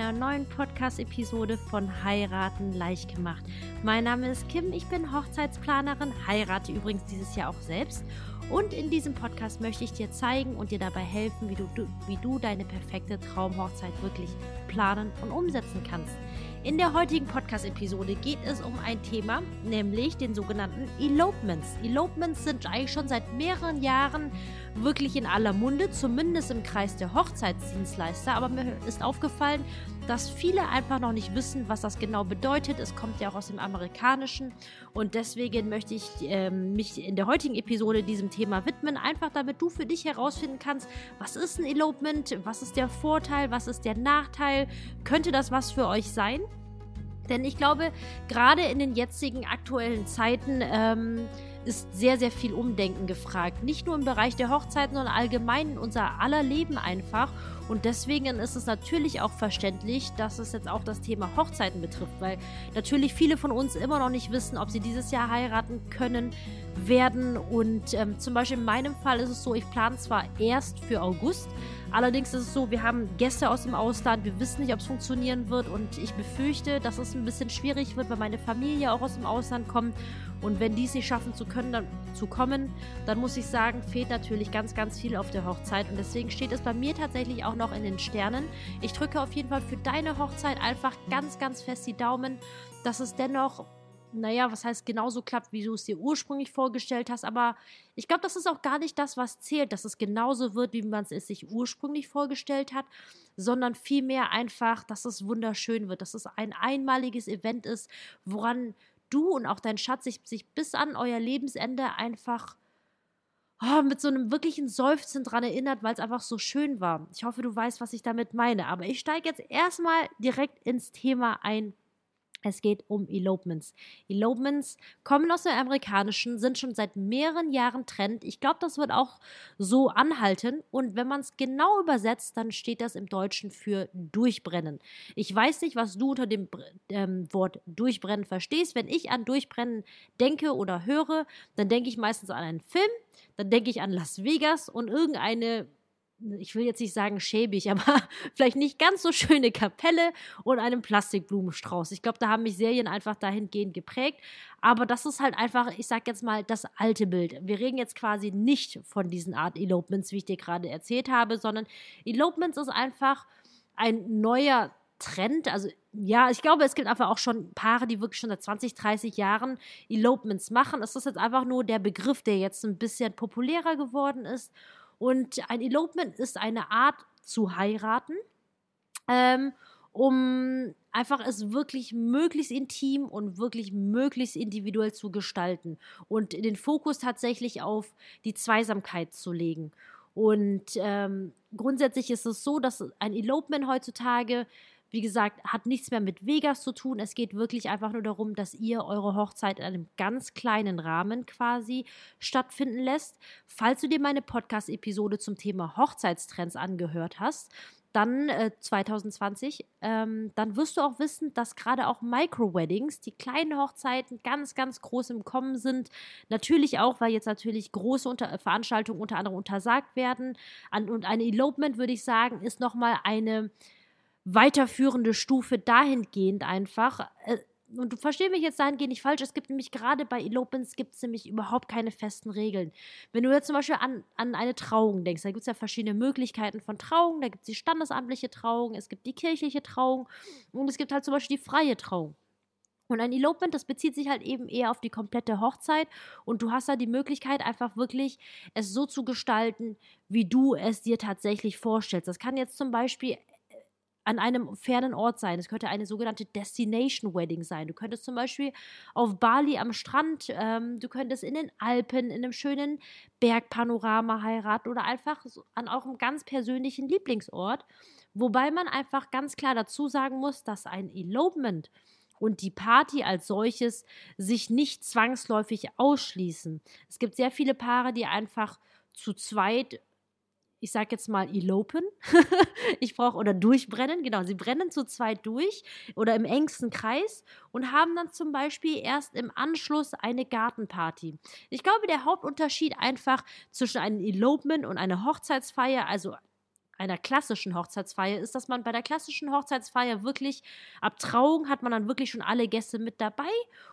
einer neuen Podcast-Episode von Heiraten leicht gemacht. Mein Name ist Kim, ich bin Hochzeitsplanerin, heirate übrigens dieses Jahr auch selbst. Und in diesem Podcast möchte ich dir zeigen und dir dabei helfen, wie du, wie du deine perfekte Traumhochzeit wirklich planen und umsetzen kannst. In der heutigen Podcast-Episode geht es um ein Thema, nämlich den sogenannten Elopements. Elopements sind eigentlich schon seit mehreren Jahren wirklich in aller Munde, zumindest im Kreis der Hochzeitsdienstleister. Aber mir ist aufgefallen, dass viele einfach noch nicht wissen, was das genau bedeutet. Es kommt ja auch aus dem Amerikanischen und deswegen möchte ich äh, mich in der heutigen Episode diesem Thema widmen, einfach damit du für dich herausfinden kannst, was ist ein Elopement, was ist der Vorteil, was ist der Nachteil, könnte das was für euch sein? Denn ich glaube, gerade in den jetzigen aktuellen Zeiten ähm, ist sehr, sehr viel Umdenken gefragt. Nicht nur im Bereich der Hochzeiten, sondern allgemein in unser aller Leben einfach. Und deswegen ist es natürlich auch verständlich, dass es jetzt auch das Thema Hochzeiten betrifft, weil natürlich viele von uns immer noch nicht wissen, ob sie dieses Jahr heiraten können, werden. Und ähm, zum Beispiel in meinem Fall ist es so, ich plane zwar erst für August, allerdings ist es so, wir haben Gäste aus dem Ausland, wir wissen nicht, ob es funktionieren wird und ich befürchte, dass es ein bisschen schwierig wird, weil meine Familie auch aus dem Ausland kommt. Und wenn die es nicht schaffen zu können, dann, zu kommen, dann muss ich sagen, fehlt natürlich ganz, ganz viel auf der Hochzeit. Und deswegen steht es bei mir tatsächlich auch noch in den Sternen. Ich drücke auf jeden Fall für deine Hochzeit einfach ganz, ganz fest die Daumen, dass es dennoch naja, was heißt genauso klappt, wie du es dir ursprünglich vorgestellt hast. Aber ich glaube, das ist auch gar nicht das, was zählt, dass es genauso wird, wie man es sich ursprünglich vorgestellt hat, sondern vielmehr einfach, dass es wunderschön wird, dass es ein einmaliges Event ist, woran du und auch dein Schatz sich, sich bis an euer Lebensende einfach oh, mit so einem wirklichen Seufzen dran erinnert, weil es einfach so schön war. Ich hoffe, du weißt, was ich damit meine. Aber ich steige jetzt erstmal direkt ins Thema ein, es geht um Elopements. Elopements kommen aus dem Amerikanischen, sind schon seit mehreren Jahren Trend. Ich glaube, das wird auch so anhalten. Und wenn man es genau übersetzt, dann steht das im Deutschen für Durchbrennen. Ich weiß nicht, was du unter dem ähm, Wort Durchbrennen verstehst. Wenn ich an Durchbrennen denke oder höre, dann denke ich meistens an einen Film, dann denke ich an Las Vegas und irgendeine ich will jetzt nicht sagen schäbig, aber vielleicht nicht ganz so schöne Kapelle und einem Plastikblumenstrauß. Ich glaube, da haben mich Serien einfach dahingehend geprägt. Aber das ist halt einfach, ich sag jetzt mal, das alte Bild. Wir reden jetzt quasi nicht von diesen Art Elopements, wie ich dir gerade erzählt habe, sondern Elopements ist einfach ein neuer Trend. Also ja, ich glaube, es gibt einfach auch schon Paare, die wirklich schon seit 20, 30 Jahren Elopements machen. Es ist jetzt einfach nur der Begriff, der jetzt ein bisschen populärer geworden ist. Und ein Elopement ist eine Art zu heiraten, ähm, um einfach es wirklich möglichst intim und wirklich möglichst individuell zu gestalten und den Fokus tatsächlich auf die Zweisamkeit zu legen. Und ähm, grundsätzlich ist es so, dass ein Elopement heutzutage wie gesagt, hat nichts mehr mit Vegas zu tun. Es geht wirklich einfach nur darum, dass ihr eure Hochzeit in einem ganz kleinen Rahmen quasi stattfinden lässt. Falls du dir meine Podcast-Episode zum Thema Hochzeitstrends angehört hast, dann äh, 2020, ähm, dann wirst du auch wissen, dass gerade auch Micro-Weddings, die kleinen Hochzeiten, ganz, ganz groß im Kommen sind. Natürlich auch, weil jetzt natürlich große unter Veranstaltungen unter anderem untersagt werden. An, und eine Elopement, würde ich sagen, ist nochmal eine weiterführende Stufe dahingehend einfach. Äh, und du verstehst mich jetzt dahingehend nicht falsch. Es gibt nämlich gerade bei Elopements gibt es nämlich überhaupt keine festen Regeln. Wenn du jetzt zum Beispiel an, an eine Trauung denkst, da gibt es ja verschiedene Möglichkeiten von Trauung. Da gibt es die standesamtliche Trauung, es gibt die kirchliche Trauung und es gibt halt zum Beispiel die freie Trauung. Und ein Elopement, das bezieht sich halt eben eher auf die komplette Hochzeit und du hast da die Möglichkeit, einfach wirklich es so zu gestalten, wie du es dir tatsächlich vorstellst. Das kann jetzt zum Beispiel an einem fernen Ort sein. Es könnte eine sogenannte Destination Wedding sein. Du könntest zum Beispiel auf Bali am Strand, ähm, du könntest in den Alpen, in einem schönen Bergpanorama heiraten oder einfach an eurem ganz persönlichen Lieblingsort. Wobei man einfach ganz klar dazu sagen muss, dass ein Elopement und die Party als solches sich nicht zwangsläufig ausschließen. Es gibt sehr viele Paare, die einfach zu zweit ich sag jetzt mal, elopen. ich brauche, oder durchbrennen, genau. Sie brennen zu zweit durch oder im engsten Kreis und haben dann zum Beispiel erst im Anschluss eine Gartenparty. Ich glaube, der Hauptunterschied einfach zwischen einem Elopement und einer Hochzeitsfeier, also einer klassischen Hochzeitsfeier ist, dass man bei der klassischen Hochzeitsfeier wirklich, ab Trauung hat man dann wirklich schon alle Gäste mit dabei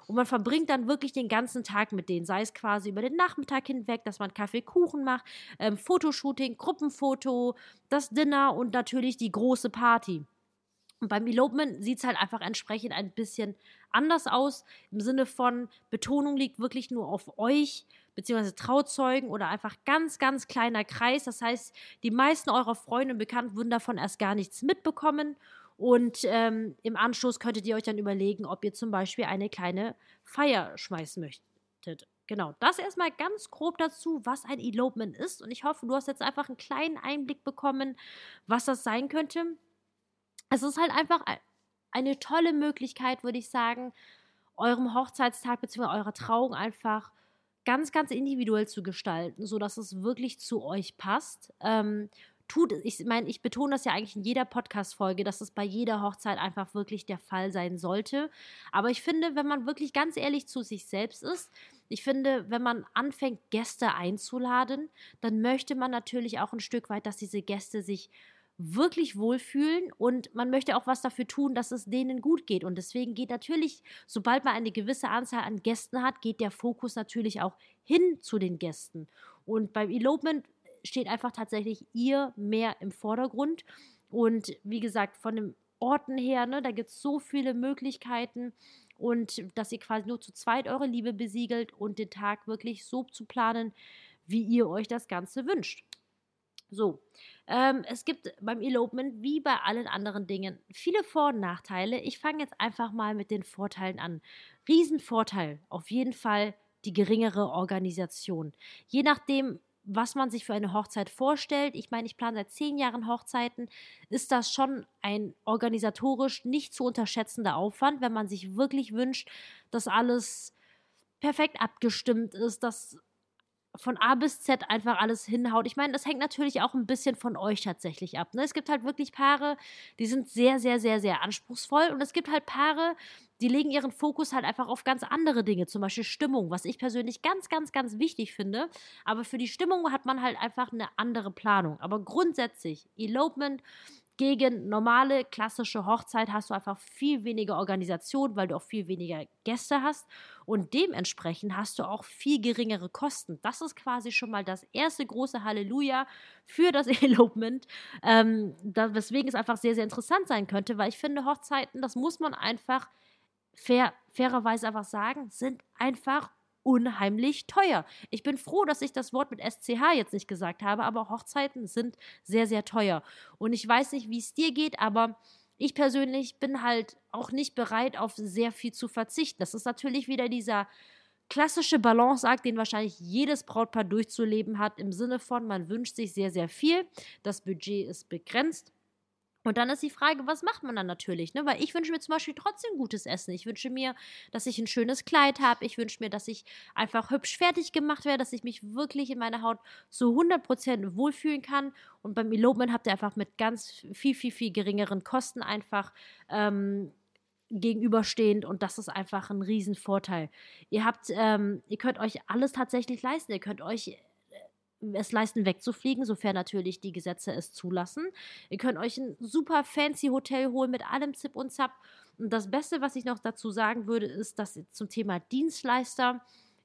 und man verbringt dann wirklich den ganzen Tag mit denen, sei es quasi über den Nachmittag hinweg, dass man Kaffee, Kuchen macht, ähm, Fotoshooting, Gruppenfoto, das Dinner und natürlich die große Party. Und beim Elopement sieht es halt einfach entsprechend ein bisschen anders aus, im Sinne von Betonung liegt wirklich nur auf euch, beziehungsweise Trauzeugen oder einfach ganz, ganz kleiner Kreis. Das heißt, die meisten eurer Freunde und Bekannten würden davon erst gar nichts mitbekommen. Und ähm, im Anschluss könntet ihr euch dann überlegen, ob ihr zum Beispiel eine kleine Feier schmeißen möchtet. Genau, das erstmal ganz grob dazu, was ein Elopement ist. Und ich hoffe, du hast jetzt einfach einen kleinen Einblick bekommen, was das sein könnte. Es ist halt einfach eine tolle Möglichkeit, würde ich sagen, eurem Hochzeitstag bzw. eurer Trauung einfach ganz, ganz individuell zu gestalten, sodass es wirklich zu euch passt. Ähm, tut, ich meine, ich betone das ja eigentlich in jeder Podcast-Folge, dass es bei jeder Hochzeit einfach wirklich der Fall sein sollte. Aber ich finde, wenn man wirklich ganz ehrlich zu sich selbst ist, ich finde, wenn man anfängt, Gäste einzuladen, dann möchte man natürlich auch ein Stück weit, dass diese Gäste sich wirklich wohlfühlen und man möchte auch was dafür tun, dass es denen gut geht. Und deswegen geht natürlich, sobald man eine gewisse Anzahl an Gästen hat, geht der Fokus natürlich auch hin zu den Gästen. Und beim Elopement steht einfach tatsächlich ihr mehr im Vordergrund. Und wie gesagt, von den Orten her, ne, da gibt es so viele Möglichkeiten und dass ihr quasi nur zu zweit eure Liebe besiegelt und den Tag wirklich so zu planen, wie ihr euch das Ganze wünscht. So, ähm, es gibt beim Elopement wie bei allen anderen Dingen viele Vor- und Nachteile. Ich fange jetzt einfach mal mit den Vorteilen an. Riesenvorteil, auf jeden Fall die geringere Organisation. Je nachdem, was man sich für eine Hochzeit vorstellt. Ich meine, ich plane seit zehn Jahren Hochzeiten. Ist das schon ein organisatorisch nicht zu unterschätzender Aufwand, wenn man sich wirklich wünscht, dass alles perfekt abgestimmt ist, dass von A bis Z einfach alles hinhaut. Ich meine, das hängt natürlich auch ein bisschen von euch tatsächlich ab. Ne? Es gibt halt wirklich Paare, die sind sehr, sehr, sehr, sehr anspruchsvoll und es gibt halt Paare, die legen ihren Fokus halt einfach auf ganz andere Dinge, zum Beispiel Stimmung, was ich persönlich ganz, ganz, ganz wichtig finde. Aber für die Stimmung hat man halt einfach eine andere Planung. Aber grundsätzlich, Elopement gegen normale klassische Hochzeit hast du einfach viel weniger Organisation, weil du auch viel weniger Gäste hast und dementsprechend hast du auch viel geringere Kosten. Das ist quasi schon mal das erste große Halleluja für das Elopement, ähm, da, weswegen es einfach sehr, sehr interessant sein könnte, weil ich finde, Hochzeiten, das muss man einfach fair, fairerweise einfach sagen, sind einfach unheimlich teuer. Ich bin froh, dass ich das Wort mit SCH jetzt nicht gesagt habe, aber Hochzeiten sind sehr, sehr teuer. Und ich weiß nicht, wie es dir geht, aber ich persönlich bin halt auch nicht bereit, auf sehr viel zu verzichten. Das ist natürlich wieder dieser klassische Balanceakt, den wahrscheinlich jedes Brautpaar durchzuleben hat, im Sinne von, man wünscht sich sehr, sehr viel, das Budget ist begrenzt und dann ist die Frage, was macht man dann natürlich? Ne? Weil ich wünsche mir zum Beispiel trotzdem gutes Essen. Ich wünsche mir, dass ich ein schönes Kleid habe. Ich wünsche mir, dass ich einfach hübsch fertig gemacht werde, dass ich mich wirklich in meiner Haut zu 100% wohlfühlen kann. Und beim Elopement habt ihr einfach mit ganz viel, viel, viel geringeren Kosten einfach ähm, gegenüberstehend und das ist einfach ein Riesenvorteil. Ihr habt, ähm, ihr könnt euch alles tatsächlich leisten. Ihr könnt euch es leisten, wegzufliegen, sofern natürlich die Gesetze es zulassen. Ihr könnt euch ein super fancy Hotel holen mit allem Zip und Zap. Und das Beste, was ich noch dazu sagen würde, ist, dass zum Thema Dienstleister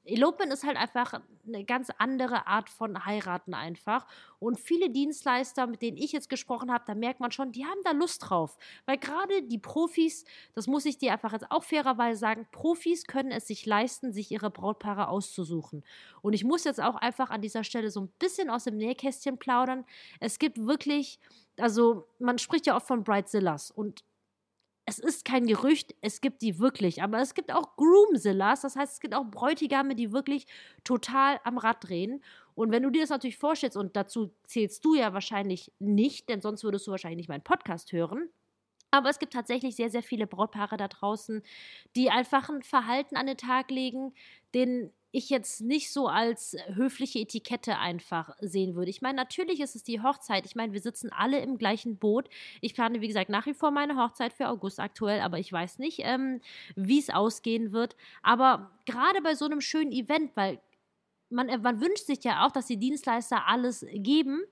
Elopement ist halt einfach eine ganz andere Art von heiraten einfach. Und viele Dienstleister, mit denen ich jetzt gesprochen habe, da merkt man schon, die haben da Lust drauf. Weil gerade die Profis, das muss ich dir einfach jetzt auch fairerweise sagen, Profis können es sich leisten, sich ihre Brautpaare auszusuchen. Und ich muss jetzt auch einfach an dieser Stelle so ein bisschen aus dem Nähkästchen plaudern. Es gibt wirklich, also man spricht ja oft von Bridezillas und es ist kein Gerücht, es gibt die wirklich. Aber es gibt auch Groomzillas, das heißt, es gibt auch Bräutigame, die wirklich total am Rad drehen. Und wenn du dir das natürlich vorstellst, und dazu zählst du ja wahrscheinlich nicht, denn sonst würdest du wahrscheinlich nicht meinen Podcast hören. Aber es gibt tatsächlich sehr, sehr viele Brautpaare da draußen, die einfach ein Verhalten an den Tag legen, den ich jetzt nicht so als höfliche Etikette einfach sehen würde. Ich meine, natürlich ist es die Hochzeit. Ich meine, wir sitzen alle im gleichen Boot. Ich plane, wie gesagt, nach wie vor meine Hochzeit für August aktuell, aber ich weiß nicht, ähm, wie es ausgehen wird. Aber gerade bei so einem schönen Event, weil man, man wünscht sich ja auch, dass die Dienstleister alles geben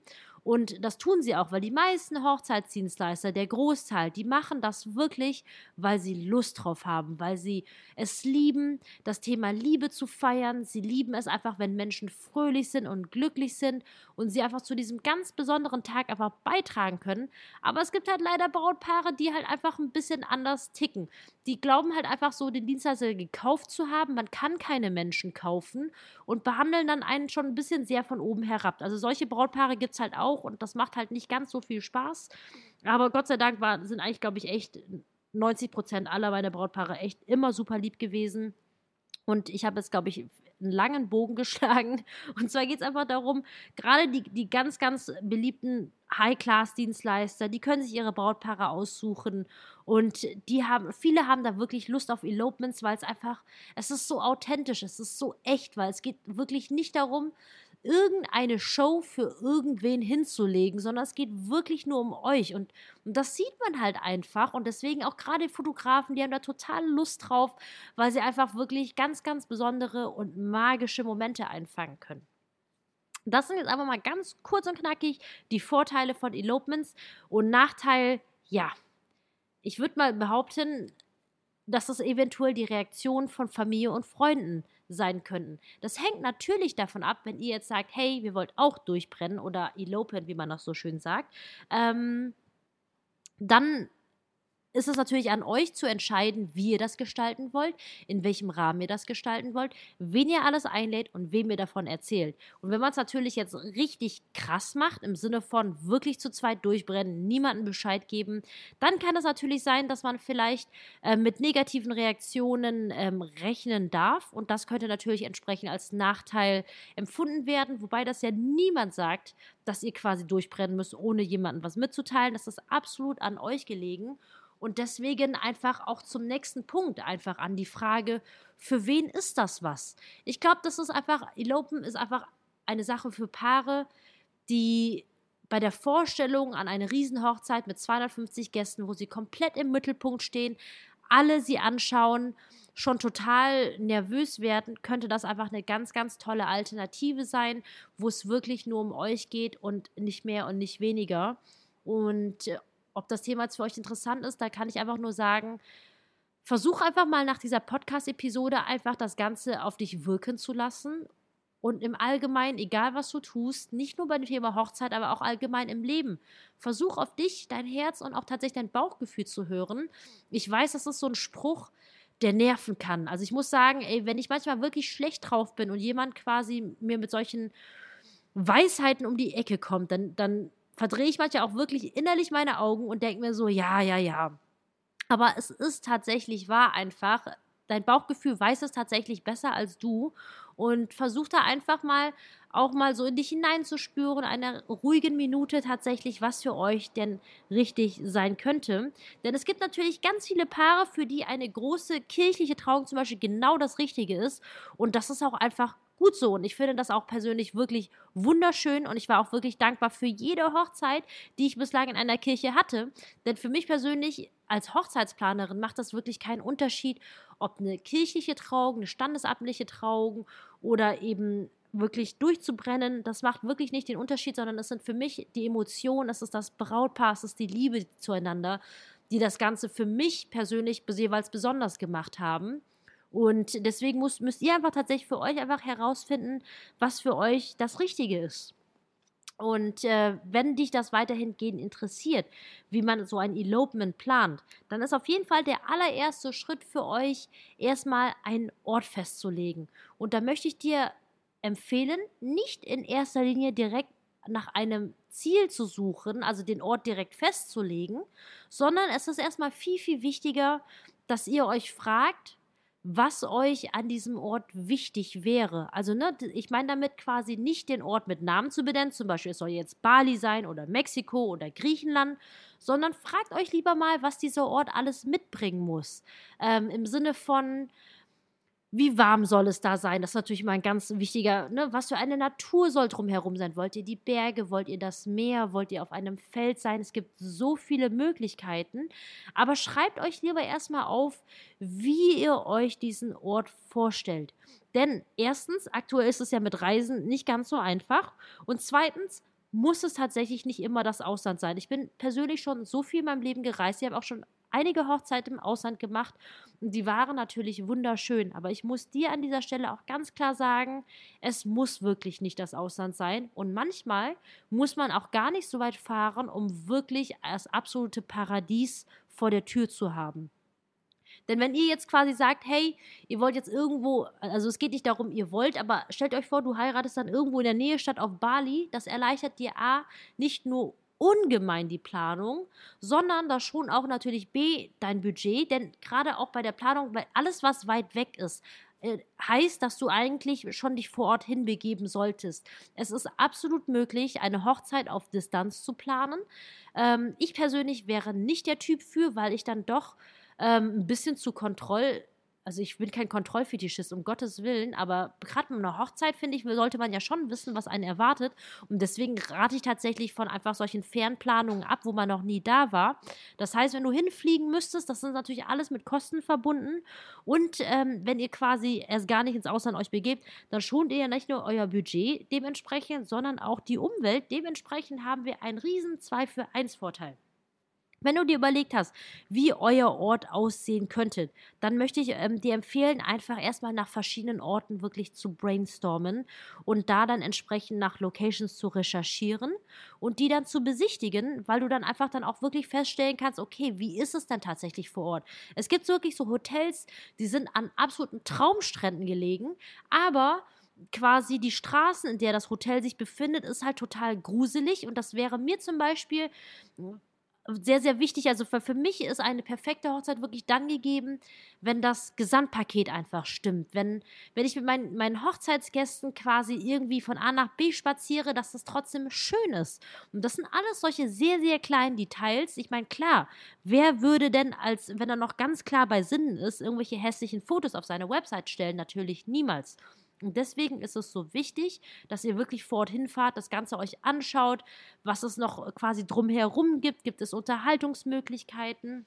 Und das tun sie auch, weil die meisten Hochzeitsdienstleister, der Großteil, die machen das wirklich, weil sie Lust drauf haben, weil sie es lieben, das Thema Liebe zu feiern. Sie lieben es einfach, wenn Menschen fröhlich sind und glücklich sind und sie einfach zu diesem ganz besonderen Tag einfach beitragen können. Aber es gibt halt leider Brautpaare, die halt einfach ein bisschen anders ticken. Die glauben halt einfach so, den Dienstleister gekauft zu haben. Man kann keine Menschen kaufen und behandeln dann einen schon ein bisschen sehr von oben herab. Also solche Brautpaare gibt es halt auch auch und das macht halt nicht ganz so viel Spaß. Aber Gott sei Dank war, sind eigentlich, glaube ich, echt 90 Prozent aller meiner Brautpaare echt immer super lieb gewesen. Und ich habe jetzt, glaube ich, einen langen Bogen geschlagen. Und zwar geht es einfach darum, gerade die, die ganz, ganz beliebten High-Class-Dienstleister, die können sich ihre Brautpaare aussuchen. Und die haben, viele haben da wirklich Lust auf Elopements, weil es einfach, es ist so authentisch, es ist so echt, weil es geht wirklich nicht darum, irgendeine Show für irgendwen hinzulegen, sondern es geht wirklich nur um euch. Und, und das sieht man halt einfach. Und deswegen auch gerade Fotografen, die haben da total Lust drauf, weil sie einfach wirklich ganz, ganz besondere und magische Momente einfangen können. Das sind jetzt einfach mal ganz kurz und knackig die Vorteile von Elopements und Nachteil, ja. Ich würde mal behaupten, dass es eventuell die Reaktion von Familie und Freunden sein könnten. Das hängt natürlich davon ab, wenn ihr jetzt sagt, hey, wir wollt auch durchbrennen oder elopen, wie man das so schön sagt, ähm, dann ist es natürlich an euch zu entscheiden, wie ihr das gestalten wollt, in welchem Rahmen ihr das gestalten wollt, wen ihr alles einlädt und wem ihr davon erzählt. Und wenn man es natürlich jetzt richtig krass macht, im Sinne von wirklich zu zweit durchbrennen, niemandem Bescheid geben, dann kann es natürlich sein, dass man vielleicht äh, mit negativen Reaktionen ähm, rechnen darf. Und das könnte natürlich entsprechend als Nachteil empfunden werden, wobei das ja niemand sagt, dass ihr quasi durchbrennen müsst, ohne jemandem was mitzuteilen. Das ist absolut an euch gelegen. Und deswegen einfach auch zum nächsten Punkt einfach an die Frage, für wen ist das was? Ich glaube, das ist einfach, Elopen ist einfach eine Sache für Paare, die bei der Vorstellung an eine Riesenhochzeit mit 250 Gästen, wo sie komplett im Mittelpunkt stehen, alle sie anschauen, schon total nervös werden, könnte das einfach eine ganz, ganz tolle Alternative sein, wo es wirklich nur um euch geht und nicht mehr und nicht weniger. Und äh, ob das Thema jetzt für euch interessant ist, da kann ich einfach nur sagen, versuch einfach mal nach dieser Podcast-Episode einfach das Ganze auf dich wirken zu lassen und im Allgemeinen, egal was du tust, nicht nur bei dem Thema Hochzeit, aber auch allgemein im Leben. Versuch auf dich, dein Herz und auch tatsächlich dein Bauchgefühl zu hören. Ich weiß, das ist so ein Spruch, der nerven kann. Also ich muss sagen, ey, wenn ich manchmal wirklich schlecht drauf bin und jemand quasi mir mit solchen Weisheiten um die Ecke kommt, dann, dann verdrehe ich manchmal auch wirklich innerlich meine Augen und denke mir so, ja, ja, ja. Aber es ist tatsächlich wahr einfach. Dein Bauchgefühl weiß es tatsächlich besser als du und versuch da einfach mal auch mal so in dich hineinzuspüren, einer ruhigen Minute tatsächlich, was für euch denn richtig sein könnte. Denn es gibt natürlich ganz viele Paare, für die eine große kirchliche Trauung zum Beispiel genau das Richtige ist. Und das ist auch einfach gut so. Und ich finde das auch persönlich wirklich wunderschön und ich war auch wirklich dankbar für jede Hochzeit, die ich bislang in einer Kirche hatte. Denn für mich persönlich als Hochzeitsplanerin macht das wirklich keinen Unterschied, ob eine kirchliche Trauung, eine standesamtliche Trauung oder eben wirklich durchzubrennen, das macht wirklich nicht den Unterschied, sondern es sind für mich die Emotionen, es ist das Brautpaar, es ist die Liebe zueinander, die das Ganze für mich persönlich jeweils besonders gemacht haben. Und deswegen muss, müsst ihr einfach tatsächlich für euch einfach herausfinden, was für euch das Richtige ist. Und äh, wenn dich das weiterhin gehen interessiert, wie man so ein Elopement plant, dann ist auf jeden Fall der allererste Schritt für euch, erstmal einen Ort festzulegen. Und da möchte ich dir empfehlen, nicht in erster Linie direkt nach einem Ziel zu suchen, also den Ort direkt festzulegen, sondern es ist erstmal viel, viel wichtiger, dass ihr euch fragt, was euch an diesem Ort wichtig wäre. Also, ne, ich meine damit quasi nicht den Ort mit Namen zu benennen, zum Beispiel es soll jetzt Bali sein oder Mexiko oder Griechenland, sondern fragt euch lieber mal, was dieser Ort alles mitbringen muss. Ähm, Im Sinne von, wie warm soll es da sein? Das ist natürlich mal ein ganz wichtiger, ne? was für eine Natur soll drumherum sein? Wollt ihr die Berge? Wollt ihr das Meer? Wollt ihr auf einem Feld sein? Es gibt so viele Möglichkeiten. Aber schreibt euch lieber erstmal auf, wie ihr euch diesen Ort vorstellt. Denn erstens, aktuell ist es ja mit Reisen nicht ganz so einfach. Und zweitens, muss es tatsächlich nicht immer das Ausland sein. Ich bin persönlich schon so viel in meinem Leben gereist. Ich habe auch schon einige Hochzeiten im Ausland gemacht und die waren natürlich wunderschön. Aber ich muss dir an dieser Stelle auch ganz klar sagen, es muss wirklich nicht das Ausland sein. Und manchmal muss man auch gar nicht so weit fahren, um wirklich das absolute Paradies vor der Tür zu haben. Denn wenn ihr jetzt quasi sagt, hey, ihr wollt jetzt irgendwo, also es geht nicht darum, ihr wollt, aber stellt euch vor, du heiratest dann irgendwo in der Nähe statt auf Bali, das erleichtert dir A, nicht nur ungemein die Planung, sondern da schon auch natürlich B, dein Budget, denn gerade auch bei der Planung, weil alles, was weit weg ist, äh, heißt, dass du eigentlich schon dich vor Ort hinbegeben solltest. Es ist absolut möglich, eine Hochzeit auf Distanz zu planen. Ähm, ich persönlich wäre nicht der Typ für, weil ich dann doch ähm, ein bisschen zu Kontroll also ich bin kein Kontrollfetischist, um Gottes Willen, aber gerade mit einer Hochzeit, finde ich, sollte man ja schon wissen, was einen erwartet. Und deswegen rate ich tatsächlich von einfach solchen Fernplanungen ab, wo man noch nie da war. Das heißt, wenn du hinfliegen müsstest, das ist natürlich alles mit Kosten verbunden. Und ähm, wenn ihr quasi erst gar nicht ins Ausland euch begebt, dann schont ihr ja nicht nur euer Budget dementsprechend, sondern auch die Umwelt. Dementsprechend haben wir einen riesen 2 für 1 Vorteil. Wenn du dir überlegt hast, wie euer Ort aussehen könnte, dann möchte ich ähm, dir empfehlen, einfach erstmal nach verschiedenen Orten wirklich zu brainstormen und da dann entsprechend nach Locations zu recherchieren und die dann zu besichtigen, weil du dann einfach dann auch wirklich feststellen kannst, okay, wie ist es denn tatsächlich vor Ort? Es gibt wirklich so Hotels, die sind an absoluten Traumstränden gelegen, aber quasi die Straßen, in der das Hotel sich befindet, ist halt total gruselig. Und das wäre mir zum Beispiel sehr, sehr wichtig. Also für, für mich ist eine perfekte Hochzeit wirklich dann gegeben, wenn das Gesamtpaket einfach stimmt. Wenn, wenn ich mit meinen, meinen Hochzeitsgästen quasi irgendwie von A nach B spaziere, dass das trotzdem schön ist. Und das sind alles solche sehr, sehr kleinen Details. Ich meine, klar, wer würde denn, als wenn er noch ganz klar bei Sinnen ist, irgendwelche hässlichen Fotos auf seine Website stellen? Natürlich niemals. Deswegen ist es so wichtig, dass ihr wirklich vor Ort hinfahrt, das Ganze euch anschaut, was es noch quasi drumherum gibt. Gibt es Unterhaltungsmöglichkeiten?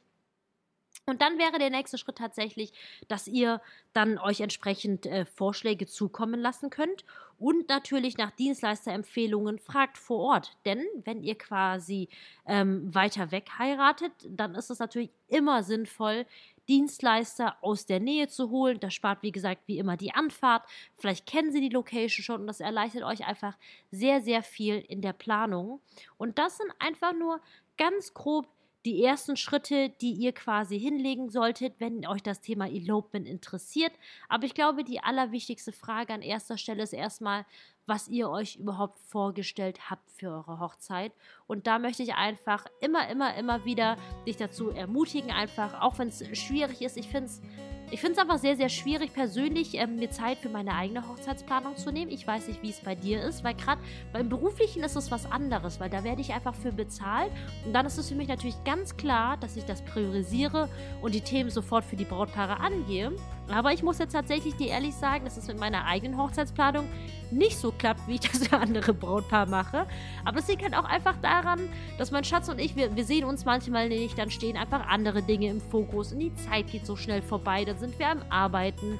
Und dann wäre der nächste Schritt tatsächlich, dass ihr dann euch entsprechend äh, Vorschläge zukommen lassen könnt und natürlich nach Dienstleisterempfehlungen fragt vor Ort. Denn wenn ihr quasi ähm, weiter weg heiratet, dann ist es natürlich immer sinnvoll, Dienstleister aus der Nähe zu holen. Das spart, wie gesagt, wie immer die Anfahrt. Vielleicht kennen Sie die Location schon und das erleichtert euch einfach sehr, sehr viel in der Planung. Und das sind einfach nur ganz grob die ersten Schritte, die ihr quasi hinlegen solltet, wenn euch das Thema Elopement interessiert. Aber ich glaube, die allerwichtigste Frage an erster Stelle ist erstmal, was ihr euch überhaupt vorgestellt habt für eure Hochzeit. Und da möchte ich einfach immer, immer, immer wieder dich dazu ermutigen, einfach, auch wenn es schwierig ist, ich finde es ich finde es einfach sehr, sehr schwierig, persönlich ähm, mir Zeit für meine eigene Hochzeitsplanung zu nehmen. Ich weiß nicht, wie es bei dir ist, weil gerade beim Beruflichen ist es was anderes, weil da werde ich einfach für bezahlt. Und dann ist es für mich natürlich ganz klar, dass ich das priorisiere und die Themen sofort für die Brautpaare angehe. Aber ich muss jetzt tatsächlich dir ehrlich sagen, dass es mit meiner eigenen Hochzeitsplanung nicht so klappt, wie ich das für andere Brautpaar mache. Aber das liegt halt auch einfach daran, dass mein Schatz und ich, wir, wir sehen uns manchmal nicht, dann stehen einfach andere Dinge im Fokus und die Zeit geht so schnell vorbei, dann sind wir am Arbeiten.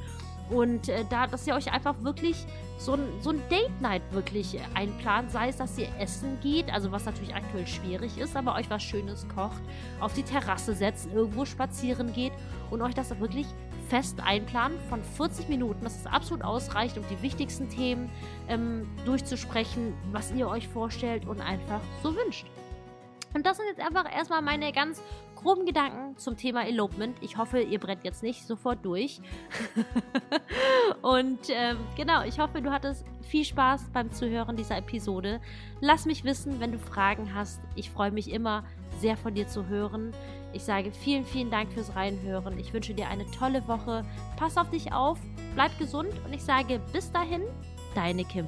Und äh, da, dass ihr euch einfach wirklich so ein, so ein Date-Night wirklich einplant, sei es, dass ihr essen geht, also was natürlich aktuell schwierig ist, aber euch was Schönes kocht, auf die Terrasse setzt, irgendwo spazieren geht und euch das wirklich fest einplanen von 40 Minuten, dass es absolut ausreicht, um die wichtigsten Themen ähm, durchzusprechen, was ihr euch vorstellt und einfach so wünscht. Und das sind jetzt einfach erstmal meine ganz groben Gedanken zum Thema Elopement. Ich hoffe, ihr brennt jetzt nicht sofort durch. und ähm, genau, ich hoffe, du hattest viel Spaß beim Zuhören dieser Episode. Lass mich wissen, wenn du Fragen hast. Ich freue mich immer sehr von dir zu hören. Ich sage vielen, vielen Dank fürs Reinhören. Ich wünsche dir eine tolle Woche. Pass auf dich auf, bleib gesund und ich sage bis dahin, deine Kim.